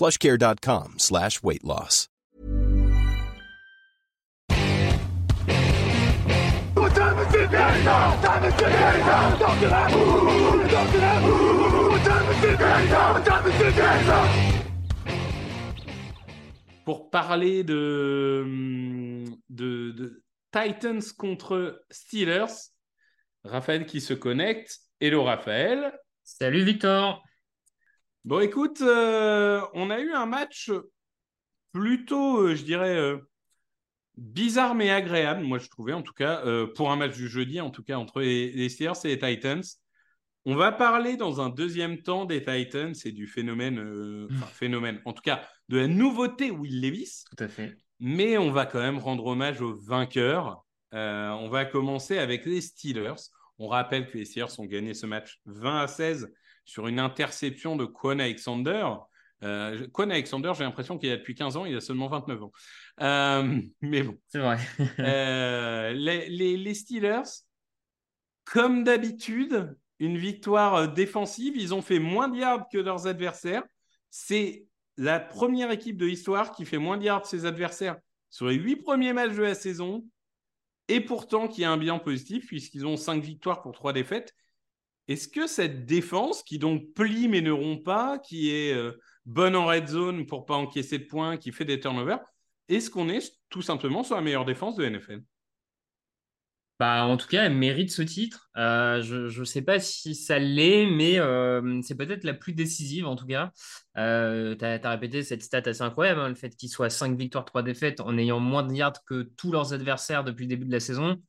plushcare.com slash weight loss. Pour parler de, de, de Titans contre Steelers, Raphaël qui se connecte. Hello Raphaël. Salut Victor. Bon écoute, euh, on a eu un match plutôt, euh, je dirais, euh, bizarre mais agréable, moi je trouvais en tout cas, pour un match du jeudi, en tout cas entre les, les Steelers et les Titans. On va parler dans un deuxième temps des Titans et du phénomène, euh, enfin phénomène, en tout cas de la nouveauté Will Levis. Tout à fait. Mais on va quand même rendre hommage aux vainqueurs. Euh, on va commencer avec les Steelers. On rappelle que les Steelers ont gagné ce match 20 à 16 sur une interception de Quan Alexander. Euh, Quan Alexander, j'ai l'impression qu'il a depuis 15 ans, il a seulement 29 ans. Euh, mais bon. C'est vrai. Euh, les, les- les Steelers, comme d'habitude, une victoire euh, défensive. Ils ont fait moins de yards que leurs adversaires. C'est la première équipe de l'histoire qui fait moins de yards que ses adversaires sur les huit premiers matchs de la saison. Et pourtant, qui a un bilan positif, puisqu'ils ont cinq victoires pour trois défaites. Est-ce que cette défense, qui donc plie mais ne rompt pas, qui est euh, bonne en red zone pour pas encaisser de points, qui fait des turnovers, est-ce qu'on est tout simplement sur la meilleure défense de NFL Bah, en tout cas, elle mérite ce titre. Euh, je ne sais pas si ça l'est, mais euh, c'est peut-être la plus décisive en tout cas. Euh, tu as, répété cette stat assez incroyable, hein, le fait qu'ils soient 5 victoires, 3 défaites en ayant moins de yards que tous leurs adversaires depuis le début de la saison.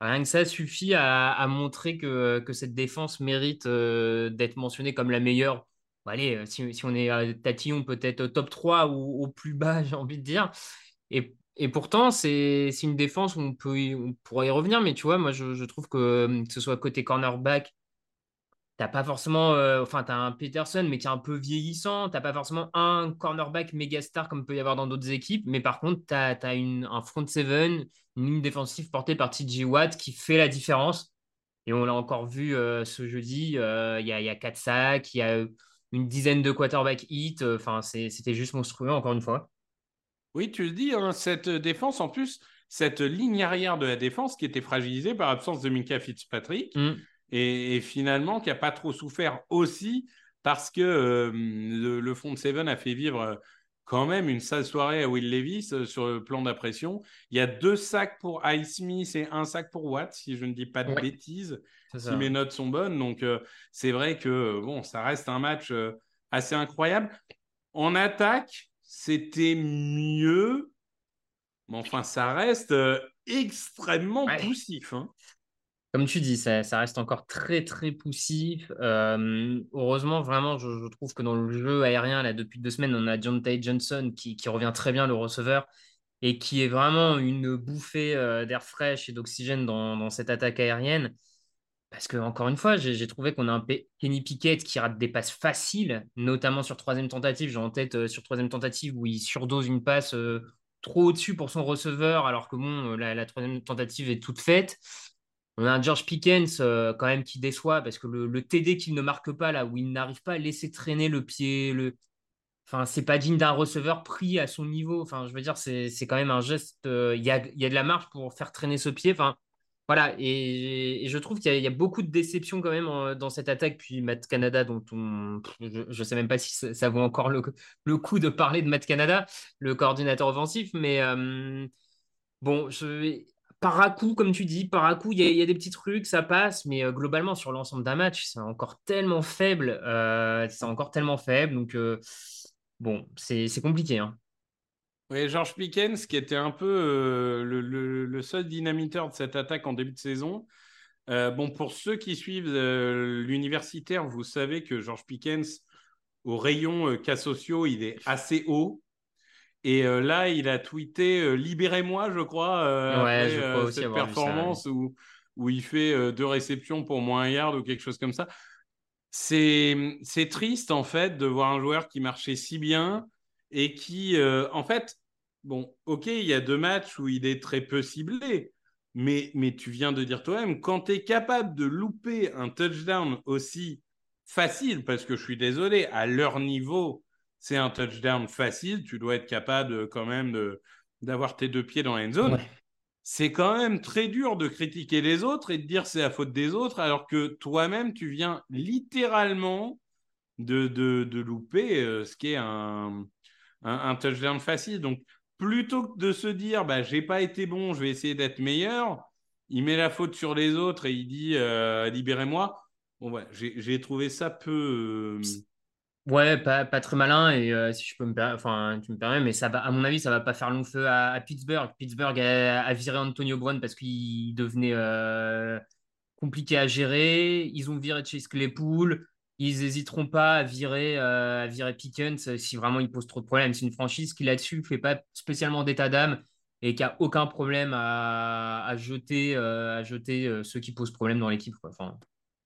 Rien que ça suffit à, à montrer que, que cette défense mérite euh, d'être mentionnée comme la meilleure. Allez, si, si on est à tatillon, peut-être top 3 ou au plus bas, j'ai envie de dire. Et, et pourtant, c'est une défense où on, peut on pourrait y revenir, mais tu vois, moi, je, trouve que, euh, que ce soit côté cornerback, t'as pas forcément. euh, enfin, t'as un Peterson, mais qui est un peu vieillissant. T'as pas forcément un cornerback méga star comme peut y avoir dans d'autres équipes, mais par contre, t'as as une, un front seven, une ligne défensive portée par TJ Watt qui fait la différence. Et on l'a encore vu euh, ce jeudi. euh, Il y a, y a 4 sacs, il y a une dizaine de quarterback hits. Enfin, c'était juste monstrueux, encore une fois. Oui, tu le dis, hein, cette défense, en plus, cette ligne arrière de la défense qui était fragilisée par l'absence de Minka Fitzpatrick Mm. Et, et finalement qui n'a pas trop souffert aussi parce que euh, le, le front seven a fait vivre euh, quand même une sale soirée à Will Levis euh, sur le plan d'impression. Il y a deux sacs pour Highsmith et un sac pour Watt, si je ne dis pas de Ouais. bêtises, si ça. mes notes sont bonnes. Donc, euh, c'est vrai que bon, ça reste un match assez incroyable. En attaque, c'était mieux, mais enfin, ça reste extrêmement Ouais. poussif. hein. Comme tu dis, ça, reste encore très très poussif. Heureusement, vraiment, je, trouve que dans le jeu aérien, là, depuis deux semaines, on a John Tate Johnson qui, revient très bien, le receveur, et qui est vraiment une bouffée d'air fraîche et d'oxygène dans, cette attaque aérienne. Parce que, encore une fois, j'ai trouvé qu'on a un Pe- Kenny Pickett qui rate des passes faciles, notamment sur troisième tentative. J'ai en tête sur troisième tentative où il surdose une passe trop au-dessus pour son receveur, alors que bon, la troisième tentative est toute faite. On a un George Pickens euh, quand même qui déçoit parce que le, le TD qu'il ne marque pas là, où il n'arrive pas à laisser traîner le pied, le... Enfin, c'est pas digne d'un receveur pris à son niveau. Enfin, je veux dire, c'est quand même un geste. euh, Il y a, y a de la marge pour faire traîner ce pied. Enfin, Voilà, et, je trouve qu'il y, a beaucoup de déceptions quand même dans cette attaque. Puis Matt Canada, dont on, je ne sais même pas si ça, vaut encore le, coup de parler de Matt Canada, le coordinateur offensif. Mais euh, bon, je, par à coup, comme tu dis, par à coup, il y, a des petits trucs, ça passe. Mais euh, globalement, sur l'ensemble d'un match, c'est encore tellement faible. Euh, c'est encore tellement faible. Donc, bon, c'est compliqué. Hein. Oui, George Pickens, qui était un peu euh, le, seul dynamiteur de cette attaque en début de saison. Euh, bon, pour ceux qui suivent euh, l'universitaire, vous savez que George Pickens, au rayon cas sociaux, il est assez haut. Et là, il a tweeté Libérez-moi, je crois, ouais, je crois cette performance où, où il fait deux réceptions pour moins un yard ou quelque chose comme ça. C'est triste, en fait, de voir un joueur qui marchait si bien et qui, euh, en fait, bon, ok, il y a deux matchs où il est très peu ciblé, mais, mais tu viens de dire toi-même, quand tu es capable de louper un touchdown aussi facile, parce que je suis désolé, à leur niveau, c'est un touchdown facile, tu dois être capable quand même d'avoir tes deux pieds dans la zone. C'est quand même très dur de critiquer les autres et de dire c'est la faute des autres, alors que toi-même, tu viens littéralement de, de, de louper euh, ce qui est un, un, touchdown facile. Donc, plutôt que de se dire, bah, j'ai pas été bon, je vais essayer d'être meilleur, il met la faute sur les autres et il dit, euh, libérez-moi. Bon, ouais, j'ai trouvé ça peu. Euh, ouais, pas, très malin et euh, si je peux me enfin tu me permets, mais ça va, à mon avis, ça va pas faire long feu à, Pittsburgh. Pittsburgh a, viré Antonio Brown parce qu'il devenait compliqué à gérer. Ils ont viré Chase Claypool ils n'hésiteront pas à virer, euh, à virer Pickens si vraiment il pose trop de problèmes. C'est une franchise qui là-dessus ne fait pas spécialement d'état d'âme et qui a aucun problème à, jeter, à jeter euh, euh, ceux qui posent problème dans l'équipe.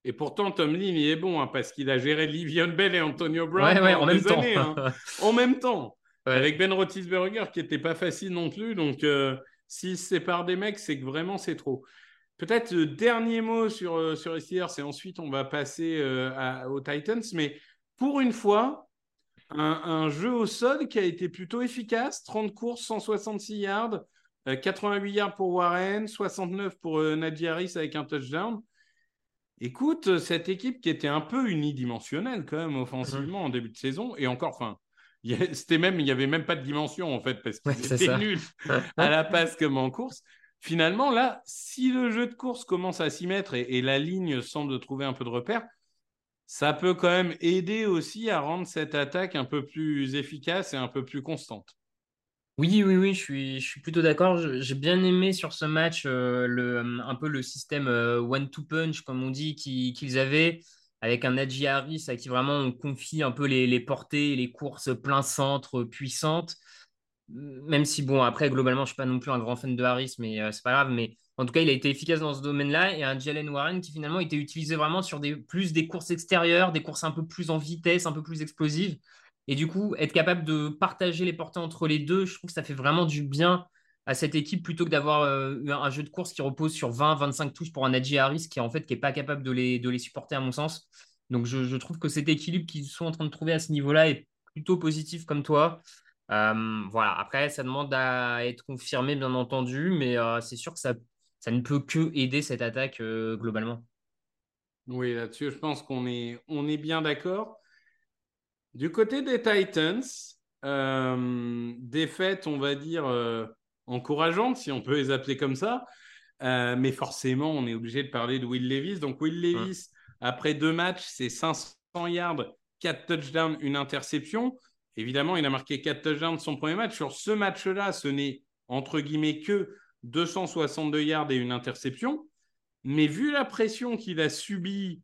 Et pourtant, Tomlin, il est bon hein, parce qu'il a géré Livion Bell et Antonio Brown en même temps. Années, hein. en même temps. Avec Ben Roethlisberger qui n'était pas facile non plus. Donc, s'il se sépare des mecs, c'est que vraiment c'est trop. Peut-être le dernier mot sur, euh, sur les Steelers et ensuite on va passer euh, aux Titans. Mais pour une fois, un, jeu au sol qui a été plutôt efficace 30 courses, 166 yards, 88 euh, yards pour Warren, 69 pour Najee Harris avec un touchdown. Écoute, cette équipe qui était un peu unidimensionnelle quand même offensivement en début de saison, et encore, enfin, c'était même, il n'y avait même pas de dimension en fait, parce qu'ils étaient nuls à la passe comme en course. Finalement, là, si le jeu de course commence à s'y mettre et, la ligne semble trouver un peu de repère, ça peut quand même aider aussi à rendre cette attaque un peu plus efficace et un peu plus constante. Oui, oui, oui, je suis, je suis plutôt d'accord. J'ai bien aimé sur ce match euh, le, un peu le système euh, one-two punch, comme on dit, qu'ils avaient, avec un Najee Harris à qui vraiment on confie un peu les, les portées, les courses plein centre puissantes même si, bon, après, globalement, je ne suis pas non plus un grand fan de Harris, mais euh, c'est pas grave. Mais en tout cas, il a été efficace dans ce domaine-là. Et un Jalen Warren qui finalement était utilisé vraiment sur des, plus des courses extérieures, des courses un peu plus en vitesse, un peu plus explosives. Et du coup, être capable de partager les portées entre les deux, je trouve que ça fait vraiment du bien à cette équipe plutôt que d'avoir euh, un jeu de course qui repose sur 20-25 touches pour un Najee Harris qui en fait qui pas capable de les, supporter à mon sens. Donc je, trouve que cet équilibre qu'ils sont en train de trouver à ce niveau-là est plutôt positif comme toi. Euh, voilà, après, ça demande à être confirmé, bien entendu, mais euh, c'est sûr que ça, ne peut que aider cette attaque globalement. Oui, là-dessus, je pense qu'on est, on est bien d'accord. Du côté des Titans, défaite, on va dire, encourageante, si on peut les appeler comme ça. mais forcément, on est obligé de parler de Will Levis. Donc, Will Levis, après deux matchs, c'est 500 yards, 4 touchdowns, une interception. Évidemment, il a marqué 4 touchdowns de son premier match. Sur ce match-là, ce n'est entre guillemets que 262 yards et une interception. Mais vu la pression qu'il a subie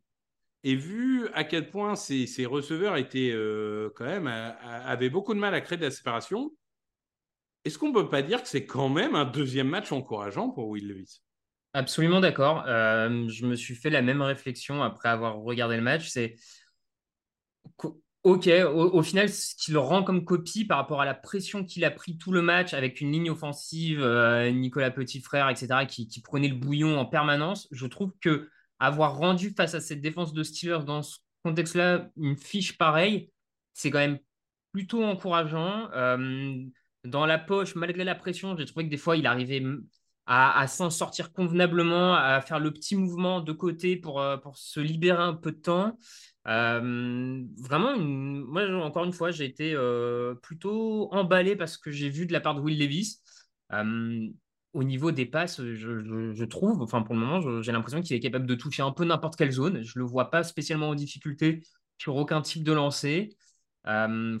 et vu à quel point ses, receveurs étaient euh, quand même avaient beaucoup de mal à créer de la séparation, est-ce qu'on ne peut pas dire que c'est quand même un deuxième match encourageant pour Will Levis? Absolument d'accord. Euh, je me suis fait la même réflexion après avoir regardé le match. C'est Ok, au, final, ce qui le rend comme copie par rapport à la pression qu'il a pris tout le match avec une ligne offensive, euh, Nicolas Petit Frère, etc., qui, prenait le bouillon en permanence, je trouve que avoir rendu face à cette défense de Steelers dans ce contexte-là une fiche pareille, c'est quand même plutôt encourageant. Euh, dans la poche, malgré la pression, j'ai trouvé que des fois, il arrivait à, s'en sortir convenablement, à faire le petit mouvement de côté pour, euh, pour se libérer un peu de temps. Euh, vraiment, moi, encore une fois, j'ai été plutôt emballé parce que j'ai vu de la part de Will Levis. Au niveau des passes, je, trouve, enfin pour le moment, j'ai l'impression qu'il est capable de toucher un peu n'importe quelle zone. Je ne le vois pas spécialement en difficulté sur aucun type de lancer.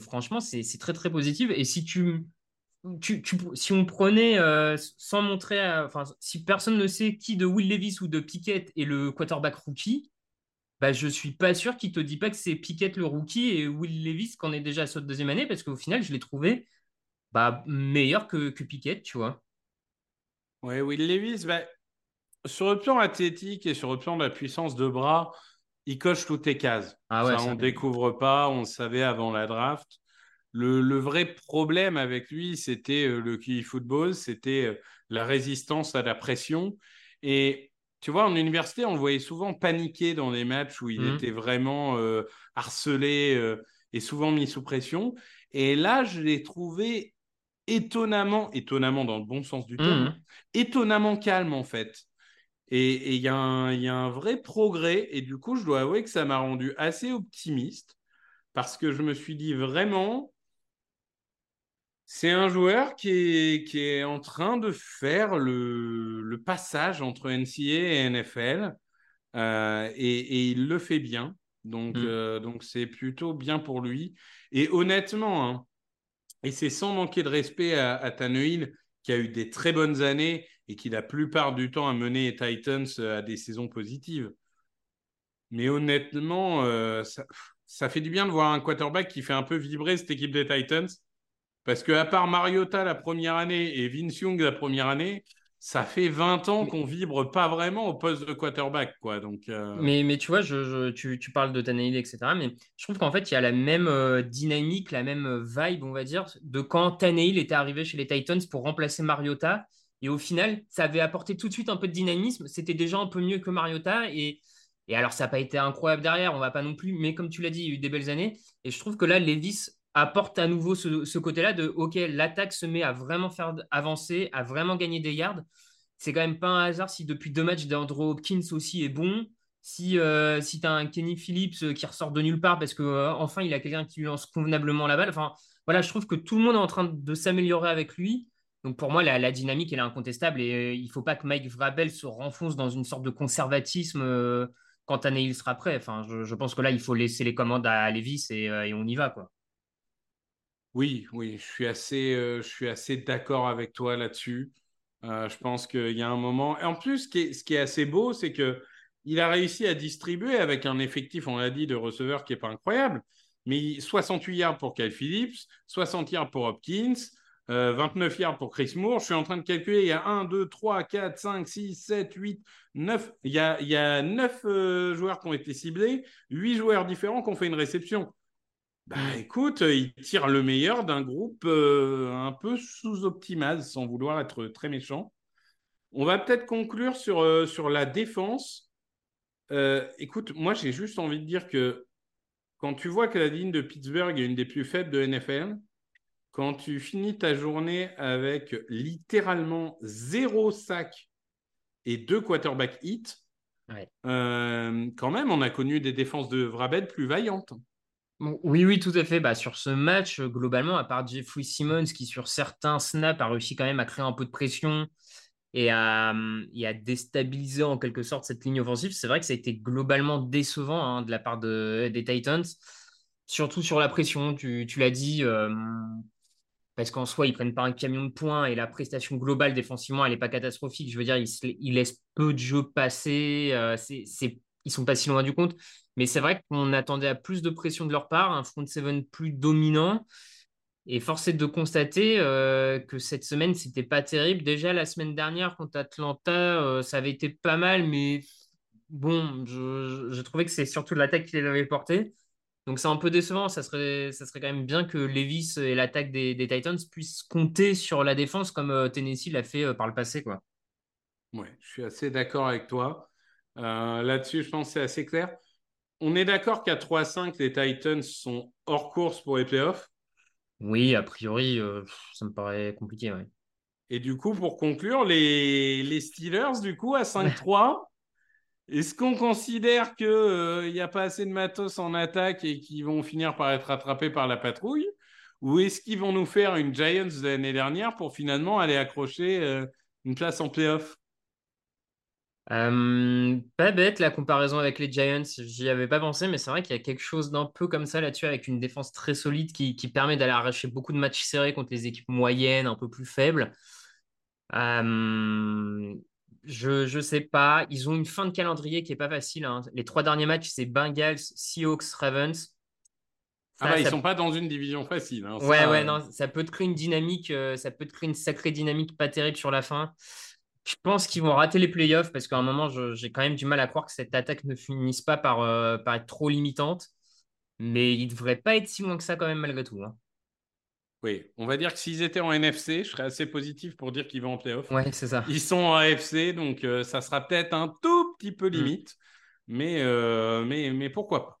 franchement, c'est très très positif. Et si tu si on prenait euh, sans montrer, enfin, si personne ne sait qui de Will Levis ou de Pickett est le quarterback rookie, bah, je suis pas sûr qu'il te dit pas que c'est Pickett le rookie et Will Levis qu'on est déjà à sa deuxième année parce qu'au final, je l'ai trouvé bah, meilleur que, que Pickett, tu vois. Ouais, Will Levis, bah, sur le plan athlétique et sur le plan de la puissance de bras, il coche toutes les cases. Ah ça, on ne découvre pas, on le savait avant la draft. Le, vrai problème avec lui, c'était euh, le QI football, c'était euh, la résistance à la pression. Et tu vois, en université, on le voyait souvent paniquer dans les matchs où il mmh. était vraiment euh, harcelé et souvent mis sous pression. Et là, je l'ai trouvé étonnamment, étonnamment dans le bon sens du terme, mmh. étonnamment calme en fait. Et il y, y, a un vrai progrès. Et du coup, je dois avouer que ça m'a rendu assez optimiste parce que je me suis dit vraiment, c'est un joueur qui est, qui est en train de faire le, passage entre NCA et NFL euh, et, il le fait bien. Donc, mm. euh, donc c'est plutôt bien pour lui. Et honnêtement, hein, et c'est sans manquer de respect à, à qui a eu des très bonnes années et qui la plupart du temps a mené les Titans à des saisons positives. Mais honnêtement, euh, ça, ça fait du bien de voir un quarterback qui fait un peu vibrer cette équipe des Titans parce qu'à part Mariota la première année et Vince Young la première année, ça fait 20 ans qu'on vibre pas vraiment au poste de quarterback. Quoi. Donc, euh, mais, mais tu vois, je, tu, tu, parles de Tannehill, etc. Mais je trouve qu'en fait, il y a la même euh, dynamique, la même euh, vibe, on va dire, de quand Tannehill était arrivé chez les Titans pour remplacer Mariota. Et au final, ça avait apporté tout de suite un peu de dynamisme. C'était déjà un peu mieux que Mariota. Et, et alors, ça n'a pas été incroyable derrière, on va pas non plus. Mais comme tu l'as dit, il y a eu des belles années. Et je trouve que là, Levis apporte à nouveau ce, côté-là de OK, l'attaque se met à vraiment faire avancer, à vraiment gagner des yards. C'est quand même pas un hasard si depuis deux matchs d'Andrew Hopkins aussi est bon. Si, euh, si tu as un Kenny Phillips euh, qui ressort de nulle part parce que euh, enfin il a quelqu'un qui lance convenablement la balle. Enfin voilà, je trouve que tout le monde est en train de s'améliorer avec lui. Donc pour moi, la, dynamique elle est incontestable et il faut pas que Mike Vrabel se renfonce dans une sorte de conservatisme quand Anaïl sera prêt. Enfin, je, pense que là, il faut laisser les commandes à Levis et, et on y va quoi. Oui, oui, je suis assez, euh, je suis assez d'accord avec toi là-dessus. Euh, je pense qu'il y a un moment. En plus, ce qui est, ce qui est assez beau, c'est que il a réussi à distribuer avec un effectif, on l'a dit, de receveurs qui n'est pas incroyable, mais 68 yards pour Kyle Phillips, 60 yards pour Hopkins, 29 euh, yards pour Chris Moore. Je suis en train de calculer, il y a 1, 2, 3, 4, 5, 6, 7, 8, 9. Il y a, il y a 9 joueurs qui ont été ciblés, 8 joueurs différents qui ont fait une réception. Bah écoute, il tire le meilleur d'un groupe euh, un peu sous-optimal, sans vouloir être très méchant. On va peut-être conclure sur, euh, sur la défense. Euh, écoute, moi j'ai juste envie de dire que quand tu vois que la ligne de Pittsburgh est une des plus faibles de NFL, quand tu finis ta journée avec littéralement zéro sac et deux quarterback hits, quand même, on a connu des défenses de Vrabel plus vaillantes. Oui, oui, tout à fait. Bah, sur ce match, euh, globalement, à part Jeffrey Simmons, qui sur certains snaps a réussi quand même à créer un peu de pression et à, hum, déstabiliser en quelque sorte cette ligne offensive, c'est vrai que ça a été globalement décevant hein, de la part des Titans, surtout sur la pression, tu, l'as dit, euh, parce qu'en soi, ils prennent pas un camion de points et la prestation globale défensivement, elle n'est pas catastrophique. Je veux dire, ils, laissent peu de jeux passer, euh, ils sont pas si loin du compte. Mais c'est vrai qu'on attendait à plus de pression de leur part, un front seven plus dominant. Et force est de constater euh, que cette semaine, c'était pas terrible. Déjà, la semaine dernière, contre Atlanta, euh, ça avait été pas mal, mais bon, je, trouvais que c'est surtout l'attaque qui l'avait porté. Donc c'est un peu décevant. Ça serait, ça serait quand même bien que Levis et l'attaque des, Titans puissent compter sur la défense comme euh, Tennessee l'a fait par le passé. Quoi. Ouais, je suis assez d'accord avec toi. Là-dessus, je pense que c'est assez clair. On est d'accord qu'à 3-5, les Titans sont hors course pour les playoffs? Oui, a priori, euh, ça me paraît compliqué. Et du coup, pour conclure, les, les Steelers, du coup, à 5-3, est-ce qu'on considère qu'il n'y a pas assez de matos en attaque et qu'ils vont finir par être rattrapés par la patrouille? Ou est-ce qu'ils vont nous faire une Giants de l'année dernière pour finalement aller accrocher une place en playoff? Euh, pas bête la comparaison avec les Giants, j'y avais pas pensé, mais c'est vrai qu'il y a quelque chose d'un peu comme ça là-dessus, avec une défense très solide qui, permet d'aller arracher beaucoup de matchs serrés contre les équipes moyennes, un peu plus faibles. Euh, je ne sais pas, ils ont une fin de calendrier qui est pas facile. Hein. Les trois derniers matchs, c'est Bengals, Seahawks, Ravens. ah bah, ils sont pas dans une division facile. Hein. ouais, ouais, euh, non, ça peut te créer une dynamique, ça peut te créer une sacrée dynamique pas terrible sur la fin. Je pense qu'ils vont rater les playoffs parce qu'à un moment, j'ai quand même du mal à croire que cette attaque ne finisse pas par, euh, par être trop limitante. Mais ils ne devraient pas être si loin que ça quand même malgré tout. Hein. Oui, on va dire que s'ils étaient en NFC, je serais assez positif pour dire qu'ils vont en playoff. Ouais, c'est ça. Ils sont en AFC, donc euh, ça sera peut-être un tout petit peu mm. limite. Mais, euh, mais, mais pourquoi pas